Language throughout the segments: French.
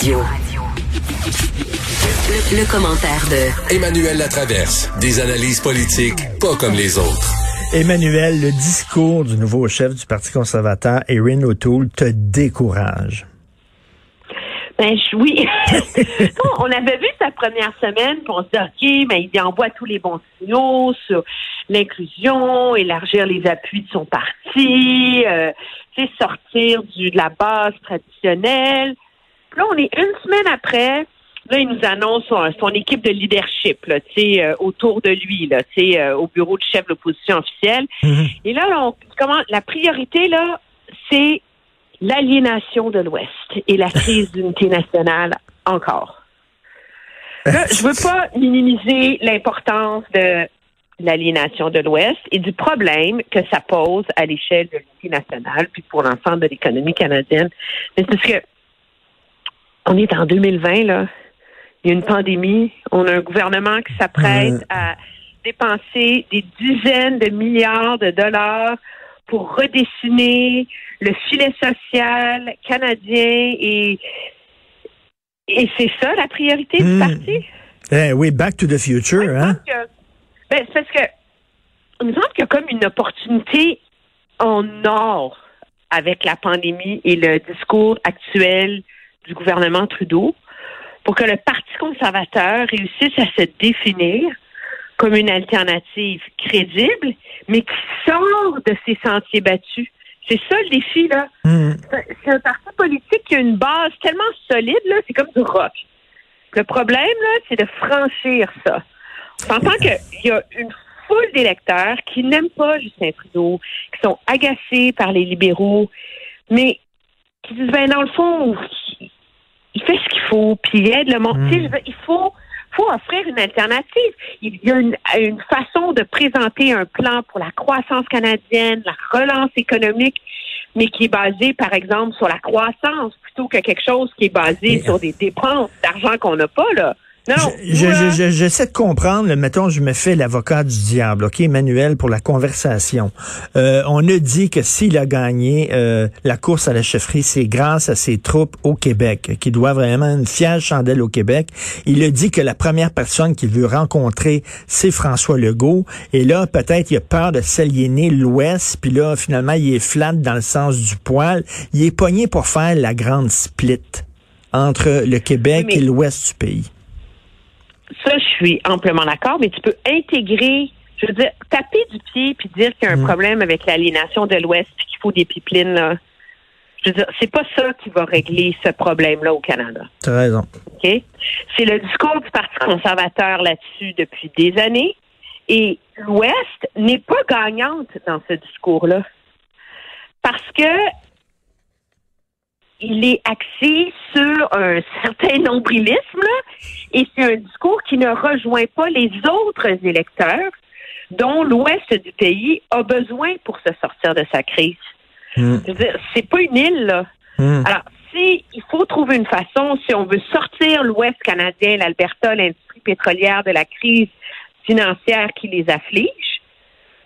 Le, le commentaire de Emmanuel Latraverse. Des analyses politiques pas comme les autres. Emmanuel, le discours du nouveau chef du Parti conservateur, Erin O'Toole, te décourage. Ben oui. on avait vu sa première semaine, puis on se dit, OK, mais il envoie tous les bons signaux sur l'inclusion, élargir les appuis de son parti, euh, sortir du, de la base traditionnelle. Là, on est une semaine après. Là, il nous annonce son, son équipe de leadership, là, tu sais, euh, autour de lui, là, tu sais, euh, au bureau du chef de l'opposition officielle. Et là, on, comment, la priorité, là, c'est l'aliénation de l'Ouest et la crise d'unité nationale encore. Là, je veux pas minimiser l'importance de l'aliénation de l'Ouest et du problème que ça pose à l'échelle de l'unité nationale puis pour l'ensemble de l'économie canadienne. Mais c'est parce que on est en 2020, là. Il y a une pandémie. On a un gouvernement qui s'apprête à dépenser des dizaines de milliards de dollars pour redessiner le filet social canadien et et c'est ça la priorité Hmm. du parti? Eh oui, Back to the Future, hein? que- ben, c'est parce que il me semble qu'il y a comme une opportunité en or avec la pandémie et le discours actuel du gouvernement Trudeau pour que le Parti conservateur réussisse à se définir comme une alternative crédible, mais qui sort de ses sentiers battus. C'est ça le défi, là. Hmm. C'est- C'est un parti politique qui a une base tellement solide, là, c'est comme du rock. Le problème, là, c'est de franchir ça. On s'entend qu'il y a une foule d'électeurs qui n'aiment pas Justin Trudeau, qui sont agacés par les libéraux, mais qui disent, ben, dans le fond, il fait ce qu'il faut, puis il aide le monde. Mm. Veux- il faut, faut offrir une alternative. Il y a une, une façon de présenter un plan pour la croissance canadienne, la relance économique, mais qui est basé, par exemple, sur la croissance plutôt que quelque chose qui est basé Mais- sur des dépenses d'argent qu'on n'a pas, là. Non. Je- je- nous, je- J'essaie de comprendre, là, mettons, je me fais l'avocat du diable, OK, Emmanuel, pour la conversation. Euh, on a dit que s'il a gagné euh, la course à la chefferie, c'est grâce à ses troupes au Québec, qui doit vraiment une fière chandelle au Québec. Il a dit que la première personne qu'il veut rencontrer, c'est François Legault. Et là, peut-être, il a peur de s'aliéner l'Ouest, puis là, finalement, il est flat dans le sens du poil. Il est pogné pour faire la grande split entre le Québec Mais- et l'Ouest du pays. Ça, je suis amplement d'accord, mais tu peux intégrer, je veux dire, taper du pied puis dire qu'il y a un Mm. problème avec l'aliénation de l'Ouest puis qu'il faut des pipelines, là. Je veux dire, c'est pas ça qui va régler ce problème-là au Canada. Tu as raison. OK? C'est le discours du Parti conservateur là-dessus depuis des années. Et l'Ouest n'est pas gagnante dans ce discours-là. Parce que il est axé sur un certain nombrilisme, là, et c'est un discours qui ne rejoint pas les autres électeurs dont l'Ouest du pays a besoin pour se sortir de sa crise. Mm. Dire, c'est pas une île, là. Mm. Alors, si il faut trouver une façon, si on veut sortir l'Ouest canadien, l'Alberta, l'industrie pétrolière de la crise financière qui les afflige,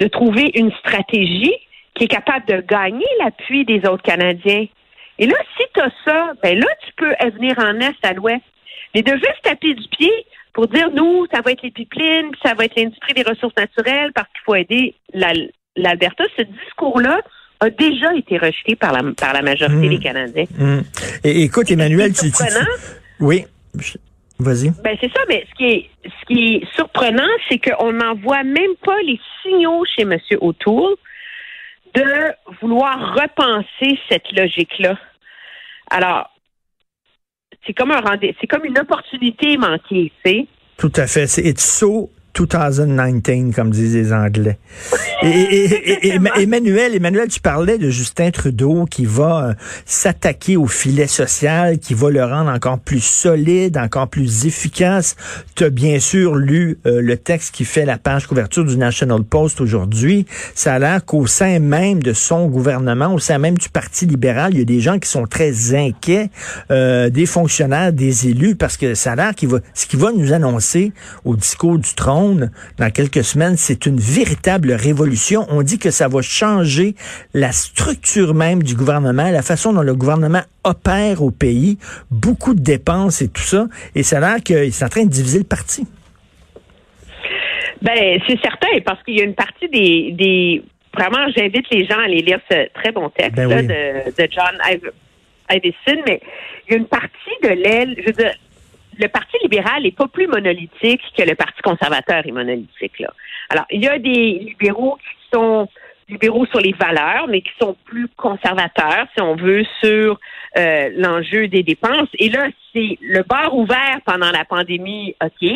de trouver une stratégie qui est capable de gagner l'appui des autres Canadiens. Et là, si tu as ça, ben là, tu peux venir en Est à l'Ouest. Mais de juste taper du pied pour dire, nous, ça va être les pipelines, puis ça va être l'industrie des ressources naturelles parce qu'il faut aider l'Al- l'Alberta, ce discours-là a déjà été rejeté par la, par la majorité Mm. des Canadiens. Mm. Et, écoute, Emmanuel, tu, tu- Oui. Vas-y. Ben c'est ça, mais ce qui est ce qui est surprenant, c'est qu'on n'en voit même pas les signaux chez M. O'Toole de vouloir repenser cette logique-là. Alors, c'est comme un rendez c'est comme une opportunité manquée, tu sais. Tout à fait. C'est it's so 2019, comme disent les Anglais. Et, et, et, Emmanuel, Emmanuel, tu parlais de Justin Trudeau qui va euh, s'attaquer au filet social, qui va le rendre encore plus solide, encore plus efficace. Tu as bien sûr lu euh, le texte qui fait la page couverture du National Post aujourd'hui. Ça a l'air qu'au sein même de son gouvernement, au sein même du Parti libéral, il y a des gens qui sont très inquiets, euh, des fonctionnaires, des élus, parce que ça a l'air qu'il va, ce qu'il va nous annoncer au discours du trône dans quelques semaines, c'est une véritable révolution. On dit que ça va changer la structure même du gouvernement, la façon dont le gouvernement opère au pays, beaucoup de dépenses et tout ça. Et ça a l'air qu'il est en train de diviser le parti. Ben, c'est certain, parce qu'il y a une partie des, des vraiment, j'invite les gens à aller lire ce très bon texte ben de, de, John Iveson, mais il y a une partie de l'aile, je veux dire, le Parti libéral n'est pas plus monolithique que le Parti conservateur est monolithique. Là. Alors, il y a des libéraux qui sont libéraux sur les valeurs, mais qui sont plus conservateurs, si on veut, sur euh, l'enjeu des dépenses. Et là, c'est le bar ouvert pendant la pandémie, OK.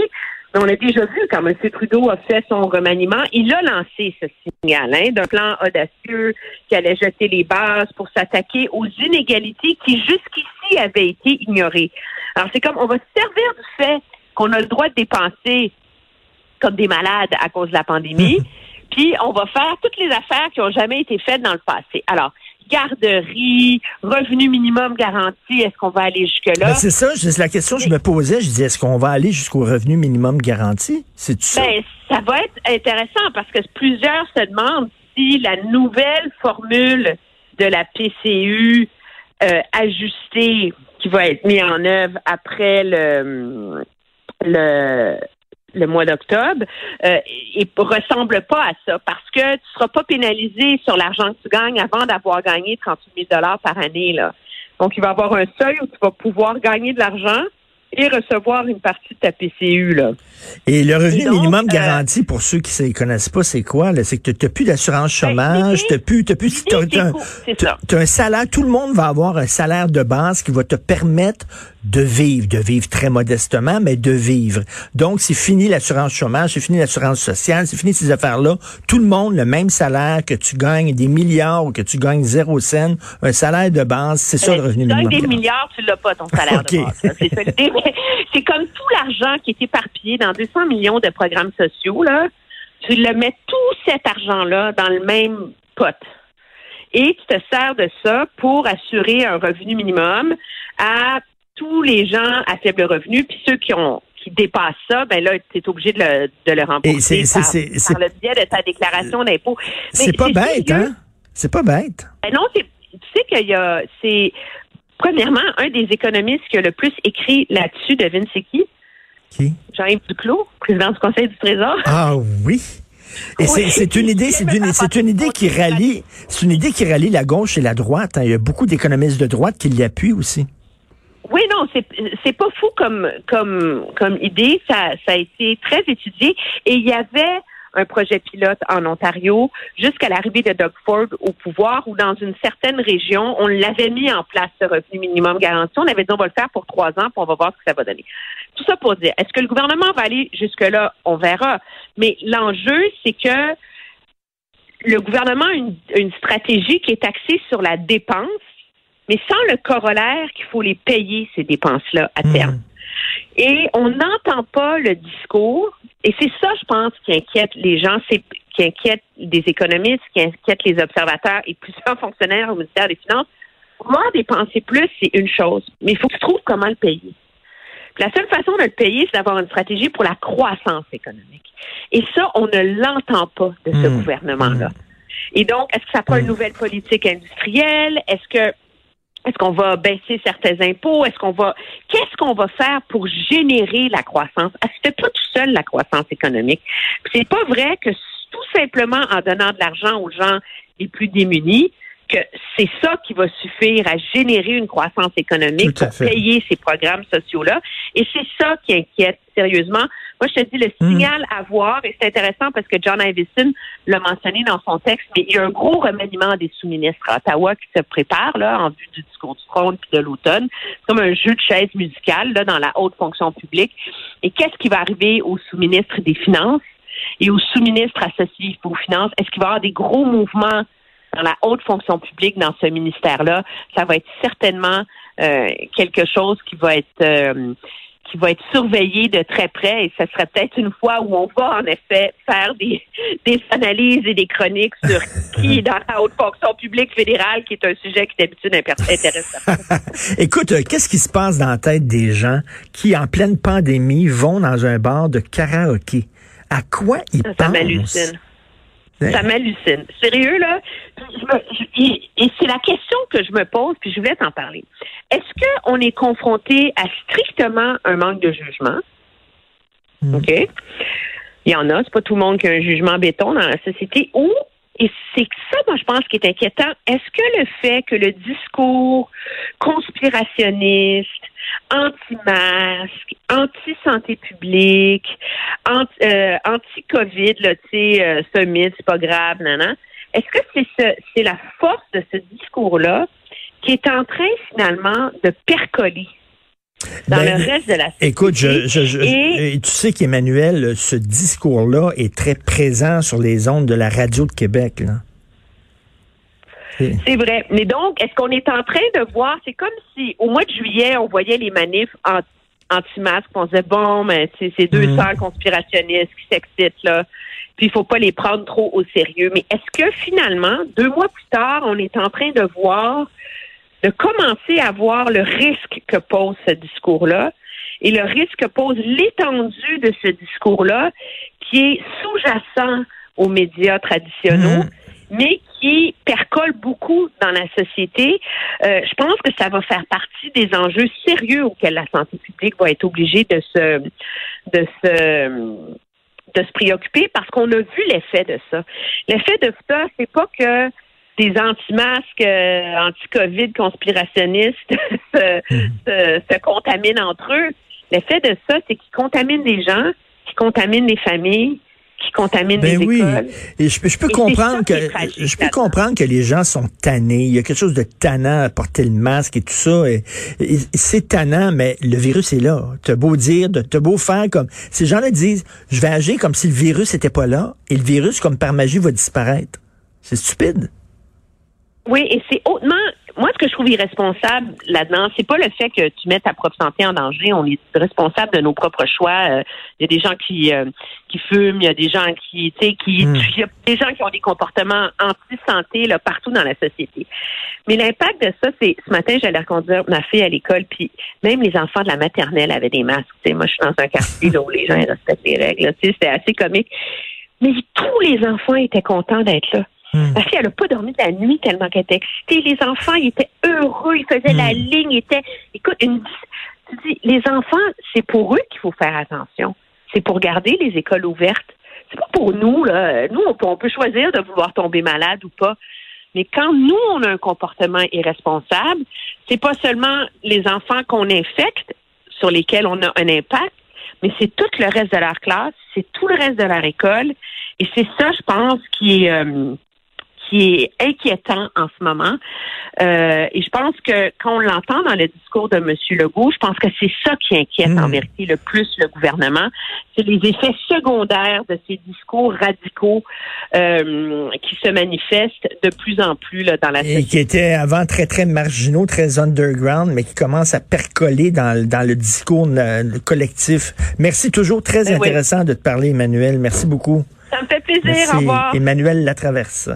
Mais on a déjà vu quand M. Trudeau a fait son remaniement, il a lancé ce signal hein, d'un plan audacieux qui allait jeter les bases pour s'attaquer aux inégalités qui jusqu'ici avaient été ignorées. Alors c'est comme on va se servir du fait qu'on a le droit de dépenser comme des malades à cause de la pandémie, puis on va faire toutes les affaires qui ont jamais été faites dans le passé. Alors, garderie, revenu minimum garanti, est-ce qu'on va aller jusque-là? Ben, c'est ça, c'est la question que je me posais. Je disais, est-ce qu'on va aller jusqu'au revenu minimum garanti? C'est ça? Ben, ça va être intéressant parce que plusieurs se demandent si la nouvelle formule de la PCU euh, ajustée qui va être mise en œuvre après le, le le mois d'octobre, euh, et ressemble pas à ça parce que tu seras pas pénalisé sur l'argent que tu gagnes avant d'avoir gagné 38 000 dollars par année là. Donc il va y avoir un seuil où tu vas pouvoir gagner de l'argent et recevoir une partie de ta PCU. Là. Et le revenu minimum euh, garanti, pour ceux qui ne connaissent pas, c'est quoi? C'est que tu n'as plus d'assurance ben, chômage, tu n'as plus... Plus as, un salaire, tout le monde va avoir un salaire de base qui va te permettre de vivre, de vivre très modestement, mais de vivre. Donc, c'est fini l'assurance chômage, c'est fini l'assurance sociale, c'est fini ces affaires-là. Tout le monde, le même salaire, que tu gagnes des milliards ou que tu gagnes zéro cent, un salaire de base, c'est ça le revenu minimum. Tu des milliards, tu l'as pas, ton salaire de base. C'est comme tout l'argent qui est éparpillé dans 200 millions de programmes sociaux, là. Tu le mets tout cet argent-là dans le même pot et tu te sers de ça pour assurer un revenu minimum à tous les gens à faible revenu, puis ceux qui ont qui dépassent ça, ben là, tu es obligé de le, de le rembourser par, par, le biais de ta déclaration d'impôt. C'est pas bête, hein? C'est pas bête. Ben non, tu sais qu'il y a, c'est, premièrement, un des économistes qui a le plus écrit là-dessus, devine c'est qui? Qui? Jean-Yves Duclos, président du Conseil du Trésor. Ah oui. Et c'est une idée, c'est une, c'est une idée qui rallie, c'est une idée qui rallie la gauche et la droite. Hein. Il y a beaucoup d'économistes de droite qui l'appuient aussi. Oui, non, c'est c'est pas fou comme comme comme idée. Ça ça a été très étudié et il y avait un projet pilote en Ontario jusqu'à l'arrivée de Doug Ford au pouvoir où dans une certaine région, on l'avait mis en place ce revenu minimum garanti. On avait dit on va le faire pour trois ans puis on va voir ce que ça va donner. Tout ça pour dire, est-ce que le gouvernement va aller jusque-là? On verra. Mais l'enjeu, c'est que le gouvernement a une, une stratégie qui est axée sur la dépense mais sans le corollaire qu'il faut les payer, ces dépenses-là, à hmm. terme. Et on n'entend pas le discours, et c'est ça, je pense, qui inquiète les gens, c'est qui inquiète des économistes, qui inquiète les observateurs et plusieurs fonctionnaires au ministère des Finances. Moi, dépenser plus, c'est une chose, mais il faut que tu trouves comment le payer. la seule façon de le payer, c'est d'avoir une stratégie pour la croissance économique. Et ça, on ne l'entend pas de ce hmm. gouvernement-là. Hmm. Et donc, est-ce que ça prend une nouvelle politique industrielle? Est-ce que est-ce qu'on va baisser certains impôts? Est-ce qu'on va qu'est-ce qu'on va faire pour générer la croissance? C'est pas tout seul la croissance économique. C'est pas vrai que tout simplement en donnant de l'argent aux gens les plus démunis, que c'est ça qui va suffire à générer une croissance économique pour payer ces programmes sociaux-là. Et c'est ça qui inquiète sérieusement. Moi, je te dis, le Hmm. signal à voir, et c'est intéressant parce que John Iveson l'a mentionné dans son texte, mais il y a un gros remaniement des sous-ministres à Ottawa qui se prépare là, en vue du discours du trône puis de l'automne. C'est comme un jeu de chaises musicales là, dans la haute fonction publique. Et qu'est-ce qui va arriver aux sous-ministres des Finances et aux sous-ministres associés aux finances? Est-ce qu'il va y avoir des gros mouvements dans la haute fonction publique dans ce ministère-là? Ça va être certainement euh, quelque chose qui va être euh, qui va être surveillé de très près et ce serait peut-être une fois où on va en effet faire des, des analyses et des chroniques sur qui est dans la haute fonction publique fédérale, qui est un sujet qui d'habitude intéresse. Écoute, euh, qu'est-ce qui se passe dans la tête des gens qui, en pleine pandémie, vont dans un bar de karaoké? À quoi ils Ça pensent? m'hallucine. Ça m'hallucine. Sérieux, là? Je me- je- et et c'est la question que je me pose, puis je voulais t'en parler. Est-ce qu'on est confronté à strictement un manque de jugement? Mm. OK? Il y en a, c'est pas tout le monde qui a un jugement béton dans la société. Ou, et c'est ça, moi, je pense, qui est inquiétant, est-ce que le fait que le discours conspirationniste, anti-masque, anti-santé publique, anti, euh, anti-COVID, là, tu sais, euh, c'est un mythe, c'est pas grave, nan, Est-ce que c'est ce, c'est la force de ce discours-là qui est en train, finalement, de percoler dans Ben, le reste de la société? Écoute, je, je, je- Et- et tu sais qu'Emmanuel, ce discours-là est très présent sur les ondes de la radio de Québec. Là. C'est- vrai. Mais donc, est-ce qu'on est en train de voir, c'est comme si au mois de juillet, on voyait les manifs en- anti-masques, on se disait, bon, mais c'est deux sœurs conspirationnistes qui s'excitent, là, puis il faut pas les prendre trop au sérieux. Mais est-ce que finalement, deux mois plus tard, on est en train de voir, de commencer à voir le risque que pose ce discours-là et le risque que pose l'étendue de ce discours-là qui est sous-jacent aux médias traditionnels, Mhm. Mais qui percole beaucoup dans la société. Euh, je pense que ça va faire partie des enjeux sérieux auxquels la santé publique va être obligée de se de se de se préoccuper parce qu'on a vu l'effet de ça. L'effet de ça, c'est pas que des anti-masques, euh, anti-COVID conspirationnistes se, se, se contaminent entre eux. L'effet de ça, c'est qu'ils contaminent des gens, qui contaminent des familles, qui contaminent Ben oui, écoles. et je, peux- je peux Et c'est comprendre que tragique je peux comprendre que les gens sont tannés. Il y a quelque chose de tannant à porter le masque et tout ça. Et, et c'est tannant, mais le virus est là. T'as beau dire, t'as beau faire comme ces gens-là disent, je vais agir comme si le virus n'était pas là, et le virus, comme par magie, va disparaître. C'est stupide. Oui, et c'est hautement. Moi, ce que je trouve irresponsable là-dedans, c'est pas le fait que tu mets ta propre santé en danger. On est responsable de nos propres choix. Euh, Il y a des gens qui euh, qui fument, il y a des gens qui, tu sais, qui, Mm. il y a des gens qui ont des comportements anti-santé là partout dans la société. Mais l'impact de ça, c'est ce matin, j'allais reconduire ma fille à l'école, puis même les enfants de la maternelle avaient des masques. Tu sais, moi, je suis dans un quartier là, où les gens respectent les règles. là. Tu sais, c'était assez comique. Mais tous les enfants étaient contents d'être là. Hmm. Ma fille, elle n'a pas dormi de la nuit tellement qu'elle était excitée. Les enfants, ils étaient heureux, ils faisaient la ligne, ils étaient. Écoute, une... tu dis, les enfants, c'est pour eux qu'il faut faire attention. C'est pour garder les écoles ouvertes. C'est pas pour nous, là. Nous, on peut, on peut choisir de vouloir tomber malade ou pas. Mais quand nous, on a un comportement irresponsable, c'est pas seulement les enfants qu'on infecte sur lesquels on a un impact, mais c'est tout le reste de leur classe, c'est tout le reste de leur école. Et c'est ça, je pense, qui est, euh, qui est inquiétant en ce moment. Euh, et je pense que quand on l'entend dans le discours de M. Legault, je pense que c'est ça qui inquiète en vérité le plus le gouvernement. C'est les effets secondaires de ces discours radicaux euh, qui se manifestent de plus en plus là, dans la Et société. qui étaient avant très, très marginaux, très underground, mais qui commencent à percoler dans, le- dans le discours euh, collectif. Merci, toujours très oui. intéressant de te parler, Emmanuel. Merci beaucoup. Ça me fait plaisir. Merci. Au revoir. Emmanuel Latraverse.